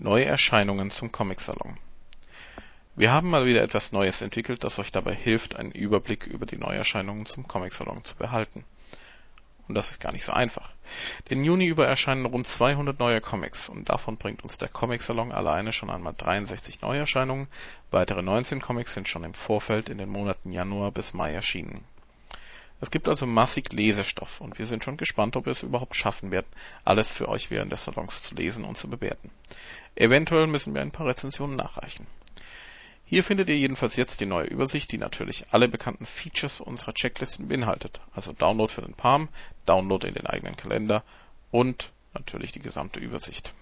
Neuerscheinungen zum Comic-Salon. Wir haben mal wieder etwas Neues entwickelt, das euch dabei hilft, einen Überblick über die Neuerscheinungen zum Comic-Salon zu behalten. Und das ist gar nicht so einfach. Den Juni über erscheinen rund 200 neue Comics und davon bringt uns der Comic-Salon alleine schon einmal 63 Neuerscheinungen, weitere 19 Comics sind schon im Vorfeld in den Monaten Januar bis Mai erschienen. Es gibt also massig Lesestoff und wir sind schon gespannt, ob wir es überhaupt schaffen werden, alles für euch während des Salons zu lesen und zu bewerten. Eventuell müssen wir ein paar Rezensionen nachreichen. Hier findet ihr jedenfalls jetzt die neue Übersicht, die natürlich alle bekannten Features unserer Checklisten beinhaltet. Also Download für den Palm, Download in den eigenen Kalender und natürlich die gesamte Übersicht.